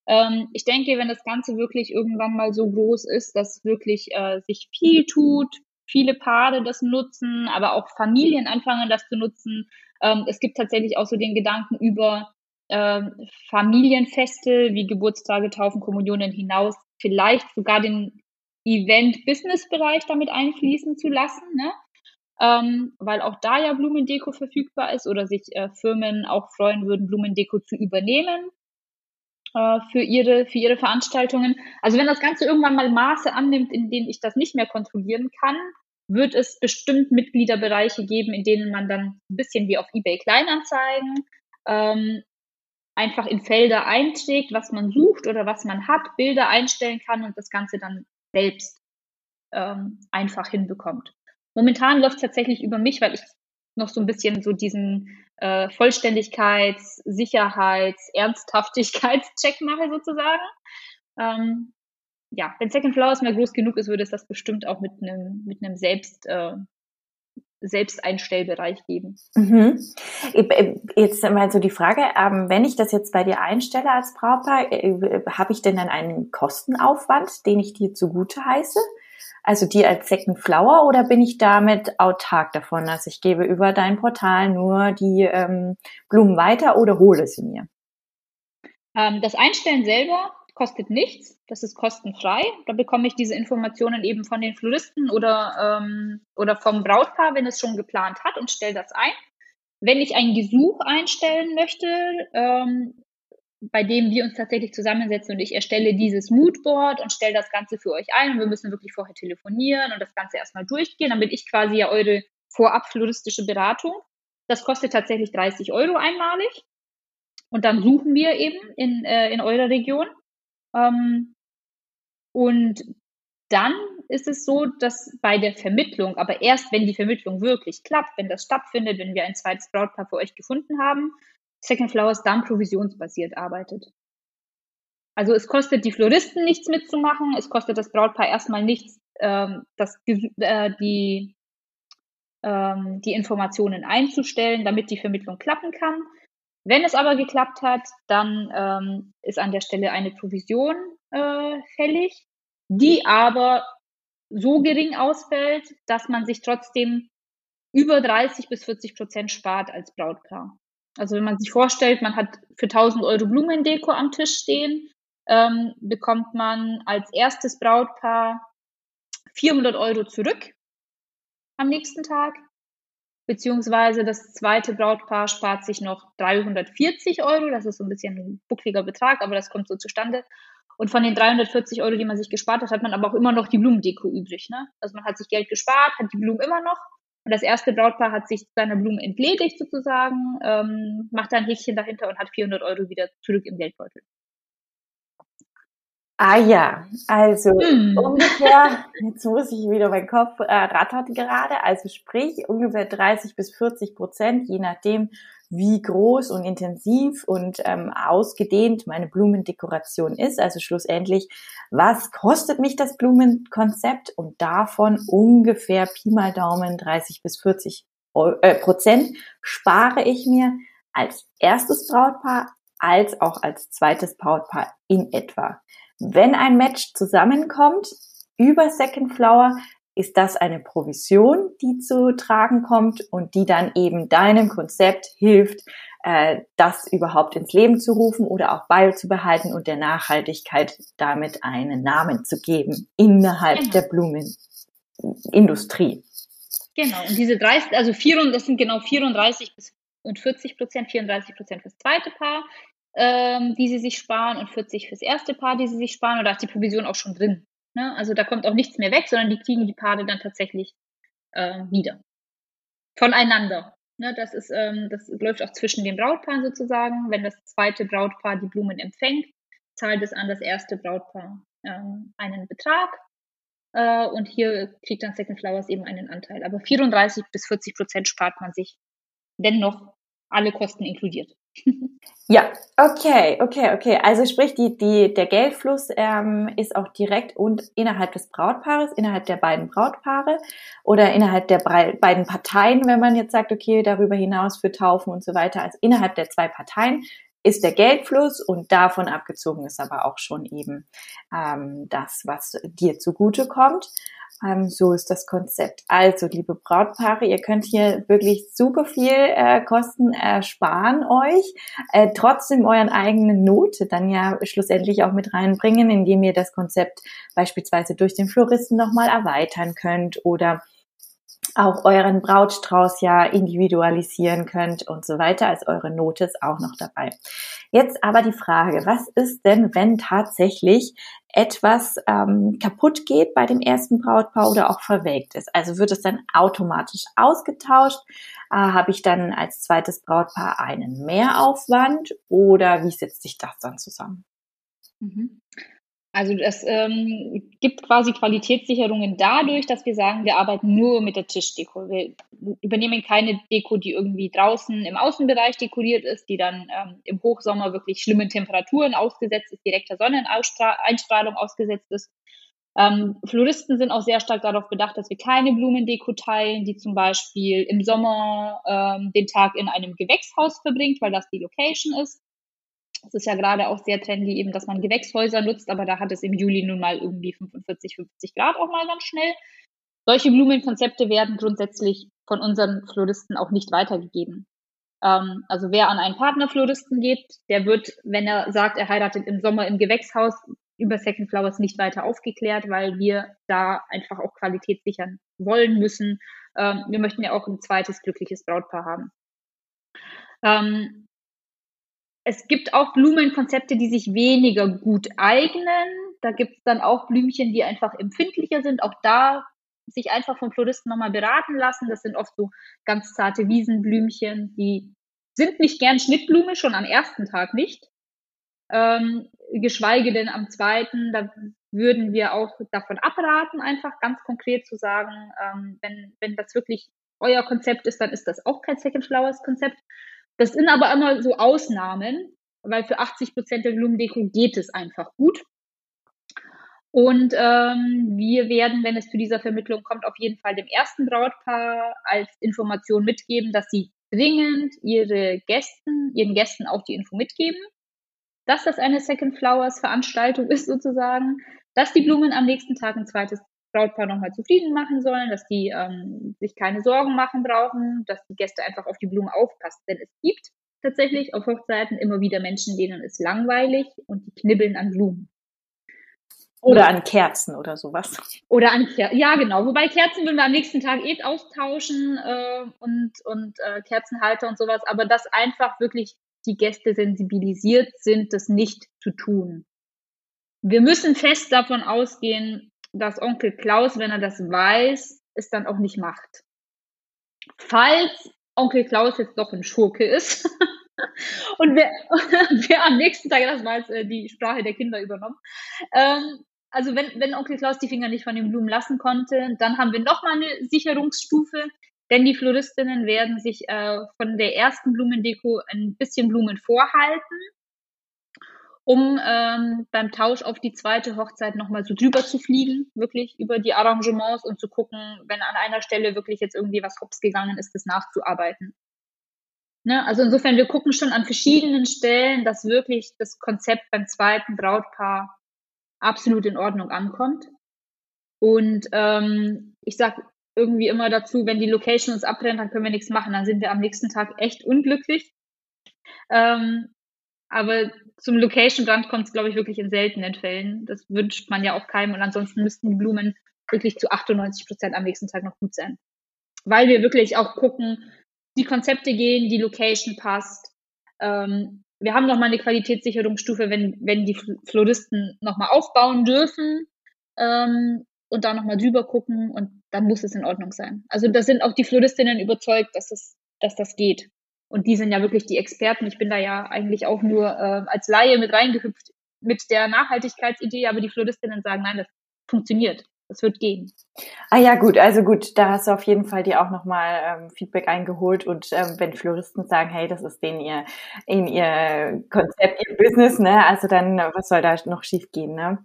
Ähm, ich denke, wenn das Ganze wirklich irgendwann mal so groß ist, dass wirklich äh, sich viel tut, viele Paare das nutzen, aber auch Familien anfangen das zu nutzen. Ähm, es gibt tatsächlich auch so den Gedanken über äh, Familienfeste wie Geburtstage, Taufen, Kommunionen hinaus vielleicht sogar den Event-Business-Bereich damit einfließen zu lassen, ne? ähm, weil auch da ja Blumendeko verfügbar ist oder sich äh, Firmen auch freuen würden, Blumendeko zu übernehmen äh, für, ihre, für ihre Veranstaltungen. Also wenn das Ganze irgendwann mal Maße annimmt, in denen ich das nicht mehr kontrollieren kann, wird es bestimmt Mitgliederbereiche geben, in denen man dann ein bisschen wie auf eBay Kleinanzeigen ähm, einfach in Felder einträgt, was man sucht oder was man hat, Bilder einstellen kann und das Ganze dann selbst ähm, einfach hinbekommt. Momentan läuft es tatsächlich über mich, weil ich noch so ein bisschen so diesen äh, Vollständigkeits-, Sicherheits-, Ernsthaftigkeitscheck mache sozusagen. Ähm, ja, wenn Second Flowers mal groß genug ist, würde es das bestimmt auch mit einem mit selbst äh, Selbsteinstellbereich geben. Mhm. Äh, jetzt mal so die Frage, ähm, wenn ich das jetzt bei dir einstelle als Brautpaar, äh, habe ich denn dann einen Kostenaufwand, den ich dir zugute heiße? Also dir als Second Flower oder bin ich damit autark davon? Also ich gebe über dein Portal nur die ähm, Blumen weiter oder hole sie mir? Ähm, das Einstellen selber kostet nichts, das ist kostenfrei. Da bekomme ich diese Informationen eben von den Floristen oder, ähm, oder vom Brautpaar, wenn es schon geplant hat und stelle das ein. Wenn ich ein Gesuch einstellen möchte, ähm, bei dem wir uns tatsächlich zusammensetzen und ich erstelle dieses Moodboard und stelle das Ganze für euch ein und wir müssen wirklich vorher telefonieren und das Ganze erstmal durchgehen, bin ich quasi ja eure vorab floristische Beratung. Das kostet tatsächlich 30 Euro einmalig. Und dann suchen wir eben in, äh, in eurer Region ähm, und dann ist es so, dass bei der Vermittlung, aber erst wenn die Vermittlung wirklich klappt, wenn das stattfindet, wenn wir ein zweites Brautpaar für euch gefunden haben, Second Flowers dann provisionsbasiert arbeitet. Also es kostet die Floristen nichts mitzumachen, es kostet das Brautpaar erstmal nichts, ähm, das, äh, die, ähm, die Informationen einzustellen, damit die Vermittlung klappen kann. Wenn es aber geklappt hat, dann ähm, ist an der Stelle eine Provision äh, fällig, die aber so gering ausfällt, dass man sich trotzdem über 30 bis 40 Prozent spart als Brautpaar. Also wenn man sich vorstellt, man hat für 1000 Euro Blumendeko am Tisch stehen, ähm, bekommt man als erstes Brautpaar 400 Euro zurück am nächsten Tag. Beziehungsweise das zweite Brautpaar spart sich noch 340 Euro. Das ist so ein bisschen ein buckliger Betrag, aber das kommt so zustande. Und von den 340 Euro, die man sich gespart hat, hat man aber auch immer noch die Blumendeko übrig. Ne? Also man hat sich Geld gespart, hat die Blumen immer noch. Und das erste Brautpaar hat sich seiner Blumen entledigt sozusagen, ähm, macht da ein Häkchen dahinter und hat 400 Euro wieder zurück im Geldbeutel. Ah ja, also mm. ungefähr, [laughs] jetzt muss ich wieder, mein Kopf äh, rattert gerade, also sprich ungefähr 30 bis 40 Prozent, je nachdem, wie groß und intensiv und ähm, ausgedehnt meine Blumendekoration ist. Also schlussendlich, was kostet mich das Blumenkonzept? Und davon ungefähr Pi mal Daumen 30 bis 40 äh, Prozent spare ich mir als erstes Brautpaar als auch als zweites Brautpaar in etwa. Wenn ein Match zusammenkommt über Second Flower, ist das eine Provision, die zu tragen kommt und die dann eben deinem Konzept hilft, äh, das überhaupt ins Leben zu rufen oder auch beizubehalten und der Nachhaltigkeit damit einen Namen zu geben innerhalb genau. der Blumenindustrie. Genau, und diese 30, also 4, das sind genau 34 bis und 40 Prozent, 34 Prozent fürs zweite Paar, ähm, die sie sich sparen und 40 fürs erste Paar, die sie sich sparen. Und da ist die Provision auch schon drin. Ne? Also da kommt auch nichts mehr weg, sondern die kriegen die Paare dann tatsächlich äh, wieder. Voneinander. Ne? Das, ist, ähm, das läuft auch zwischen den Brautpaaren sozusagen. Wenn das zweite Brautpaar die Blumen empfängt, zahlt es an das erste Brautpaar ähm, einen Betrag. Äh, und hier kriegt dann Second Flowers eben einen Anteil. Aber 34 bis 40 Prozent spart man sich, dennoch alle Kosten inkludiert. [laughs] Ja, okay, okay, okay. Also sprich, die, die, der Geldfluss ähm, ist auch direkt und innerhalb des Brautpaares, innerhalb der beiden Brautpaare oder innerhalb der beiden Parteien, wenn man jetzt sagt, okay, darüber hinaus für Taufen und so weiter. Also innerhalb der zwei Parteien ist der Geldfluss und davon abgezogen ist aber auch schon eben ähm, das, was dir zugute kommt. Ähm, so ist das Konzept. Also, liebe Brautpaare, ihr könnt hier wirklich super viel äh, Kosten ersparen euch, äh, trotzdem euren eigenen Note dann ja schlussendlich auch mit reinbringen, indem ihr das Konzept beispielsweise durch den Floristen nochmal erweitern könnt oder auch euren Brautstrauß ja individualisieren könnt und so weiter. Also eure Note ist auch noch dabei. Jetzt aber die Frage, was ist denn, wenn tatsächlich etwas ähm, kaputt geht bei dem ersten Brautpaar oder auch verwelkt ist? Also wird es dann automatisch ausgetauscht? Äh, Habe ich dann als zweites Brautpaar einen Mehraufwand oder wie setzt sich das dann zusammen? Mhm. Also das ähm, gibt quasi Qualitätssicherungen dadurch, dass wir sagen, wir arbeiten nur mit der Tischdeko. Wir übernehmen keine Deko, die irgendwie draußen im Außenbereich dekoriert ist, die dann ähm, im Hochsommer wirklich schlimmen Temperaturen ausgesetzt ist, direkter Sonneneinstrahlung ausgesetzt ist. Ähm, Floristen sind auch sehr stark darauf bedacht, dass wir keine Blumendeko teilen, die zum Beispiel im Sommer ähm, den Tag in einem Gewächshaus verbringt, weil das die Location ist. Es ist ja gerade auch sehr trendy eben, dass man Gewächshäuser nutzt, aber da hat es im Juli nun mal irgendwie 45, 50 Grad auch mal ganz schnell. Solche Blumenkonzepte werden grundsätzlich von unseren Floristen auch nicht weitergegeben. Ähm, also wer an einen Partnerfloristen geht, der wird, wenn er sagt, er heiratet im Sommer im Gewächshaus, über Second Flowers nicht weiter aufgeklärt, weil wir da einfach auch Qualität sichern wollen müssen. Ähm, wir möchten ja auch ein zweites glückliches Brautpaar haben. Ähm, es gibt auch Blumenkonzepte, die sich weniger gut eignen. Da gibt es dann auch Blümchen, die einfach empfindlicher sind. Auch da sich einfach vom Floristen nochmal beraten lassen. Das sind oft so ganz zarte Wiesenblümchen, die sind nicht gern Schnittblume, schon am ersten Tag nicht. Ähm, geschweige denn am zweiten, da würden wir auch davon abraten, einfach ganz konkret zu sagen, ähm, wenn, wenn das wirklich euer Konzept ist, dann ist das auch kein Second Flowers Konzept. Das sind aber immer so Ausnahmen, weil für 80 Prozent der Blumendeko geht es einfach gut. Und ähm, wir werden, wenn es zu dieser Vermittlung kommt, auf jeden Fall dem ersten Brautpaar als Information mitgeben, dass sie dringend ihre Gästen, ihren Gästen auch die Info mitgeben, dass das eine Second Flowers Veranstaltung [laughs] ist sozusagen, dass die Blumen am nächsten Tag ein zweites Brautpaar nochmal zufrieden machen sollen, dass die ähm, sich keine Sorgen machen brauchen, dass die Gäste einfach auf die Blumen aufpassen. Denn es gibt tatsächlich auf Hochzeiten immer wieder Menschen, denen ist langweilig und die knibbeln an Blumen. Oder an Kerzen oder sowas. Oder an Kerzen, ja genau. Wobei Kerzen würden wir am nächsten Tag eh austauschen äh, und, und äh, Kerzenhalter und sowas. Aber dass einfach wirklich die Gäste sensibilisiert sind, das nicht zu tun. Wir müssen fest davon ausgehen, dass Onkel Klaus, wenn er das weiß, es dann auch nicht macht. Falls Onkel Klaus jetzt doch ein Schurke ist [laughs] und wer, [laughs] wer am nächsten Tag, das war äh, die Sprache der Kinder übernommen, ähm, also wenn, wenn Onkel Klaus die Finger nicht von den Blumen lassen konnte, dann haben wir nochmal eine Sicherungsstufe, denn die Floristinnen werden sich äh, von der ersten Blumendeko ein bisschen Blumen vorhalten, um ähm, beim Tausch auf die zweite Hochzeit nochmal so drüber zu fliegen, wirklich über die Arrangements und zu gucken, wenn an einer Stelle wirklich jetzt irgendwie was hops gegangen ist, das nachzuarbeiten. Ne? Also insofern, wir gucken schon an verschiedenen Stellen, dass wirklich das Konzept beim zweiten Brautpaar absolut in Ordnung ankommt. Und ähm, ich sag irgendwie immer dazu, wenn die Location uns abbrennt, dann können wir nichts machen. Dann sind wir am nächsten Tag echt unglücklich. Ähm, aber zum Location-Brand kommt es, glaube ich, wirklich in seltenen Fällen. Das wünscht man ja auch keinem. Und ansonsten müssten die Blumen wirklich zu 98 Prozent am nächsten Tag noch gut sein. Weil wir wirklich auch gucken, die Konzepte gehen, die Location passt. Ähm, wir haben nochmal eine Qualitätssicherungsstufe, wenn, wenn die Floristen nochmal aufbauen dürfen ähm, und da nochmal drüber gucken und dann muss es in Ordnung sein. Also da sind auch die Floristinnen überzeugt, dass das, dass das geht. Und die sind ja wirklich die Experten. Ich bin da ja eigentlich auch nur äh, als Laie mit reingehüpft mit der Nachhaltigkeitsidee, aber die Floristinnen sagen, nein, das funktioniert. Das wird gehen. Ah ja, gut, also gut, da hast du auf jeden Fall dir auch nochmal ähm, Feedback eingeholt und ähm, wenn Floristen sagen, hey, das ist denen ihr, in ihr Konzept, ihr Business, ne, also dann, was soll da noch schief gehen, ne?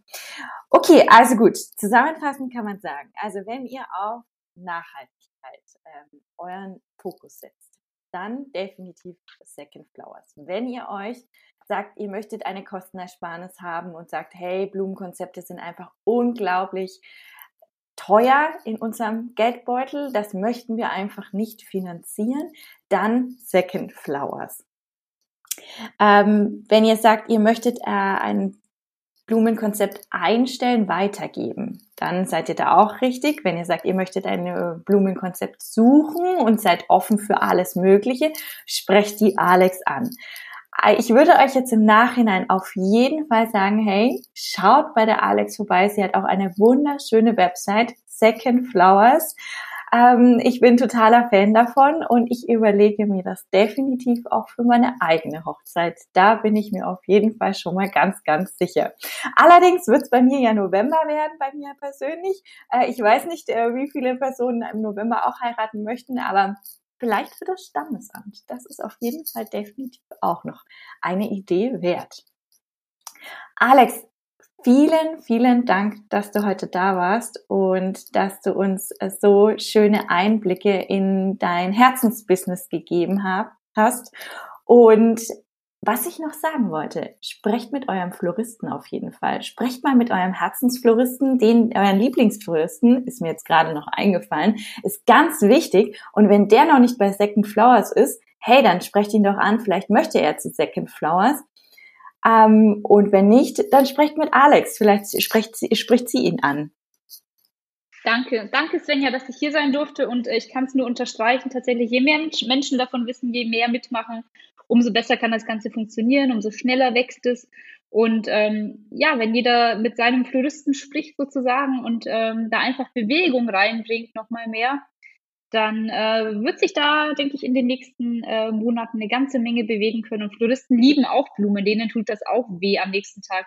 Okay, also gut, zusammenfassend kann man sagen, also wenn ihr auf Nachhaltigkeit ähm, euren Fokus setzt, dann definitiv Second Flowers. Wenn ihr euch sagt, ihr möchtet eine Kostenersparnis haben und sagt, hey, Blumenkonzepte sind einfach unglaublich teuer in unserem Geldbeutel, das möchten wir einfach nicht finanzieren, dann Second Flowers. Ähm, wenn ihr sagt, ihr möchtet äh, ein Blumenkonzept einstellen, weitergeben, dann seid ihr da auch richtig. Wenn ihr sagt, ihr möchtet ein Blumenkonzept suchen und seid offen für alles Mögliche, sprecht die Alex an. Ich würde euch jetzt im Nachhinein auf jeden Fall sagen, hey, schaut bei der Alex vorbei. Sie hat auch eine wunderschöne Website, Second Flowers. Ähm, ich bin totaler Fan davon und ich überlege mir das definitiv auch für meine eigene Hochzeit. Da bin ich mir auf jeden Fall schon mal ganz, ganz sicher. Allerdings wird es bei mir ja November werden, bei mir persönlich. Äh, ich weiß nicht, äh, wie viele Personen im November auch heiraten möchten, aber vielleicht für das Standesamt. Das ist auf jeden Fall definitiv auch noch eine Idee wert. Alex, vielen, vielen Dank, dass du heute da warst und dass du uns so schöne Einblicke in dein Herzensbusiness gegeben hast. Und was ich noch sagen wollte, sprecht mit eurem Floristen auf jeden Fall. Sprecht mal mit eurem Herzensfloristen, den, euren Lieblingsfloristen, ist mir jetzt gerade noch eingefallen, ist ganz wichtig. Und wenn der noch nicht bei Second Flowers ist, hey, dann sprecht ihn doch an, vielleicht möchte er zu Second Flowers. Ähm, und wenn nicht, dann sprecht mit Alex, vielleicht spricht sie, spricht sie ihn an. Danke, danke Svenja, dass ich hier sein durfte und ich kann es nur unterstreichen. Tatsächlich, je mehr Menschen davon wissen, je mehr mitmachen, umso besser kann das Ganze funktionieren, umso schneller wächst es. Und ähm, ja, wenn jeder mit seinem Floristen spricht sozusagen und ähm, da einfach Bewegung reinbringt, nochmal mehr, dann äh, wird sich da, denke ich, in den nächsten äh, Monaten eine ganze Menge bewegen können. Und Floristen lieben auch Blumen, denen tut das auch weh, am nächsten Tag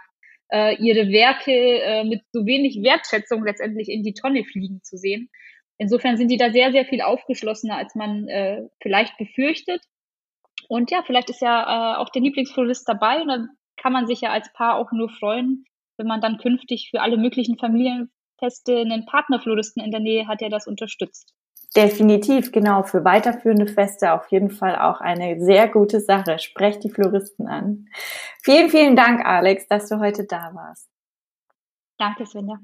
äh, ihre Werke äh, mit so wenig Wertschätzung letztendlich in die Tonne fliegen zu sehen. Insofern sind die da sehr, sehr viel aufgeschlossener, als man äh, vielleicht befürchtet. Und ja, vielleicht ist ja äh, auch der Lieblingsflorist dabei und dann kann man sich ja als Paar auch nur freuen, wenn man dann künftig für alle möglichen Familienfeste einen Partnerfloristen in der Nähe hat, der das unterstützt. Definitiv, genau. Für weiterführende Feste auf jeden Fall auch eine sehr gute Sache. Sprecht die Floristen an. Vielen, vielen Dank, Alex, dass du heute da warst. Danke, Svenja.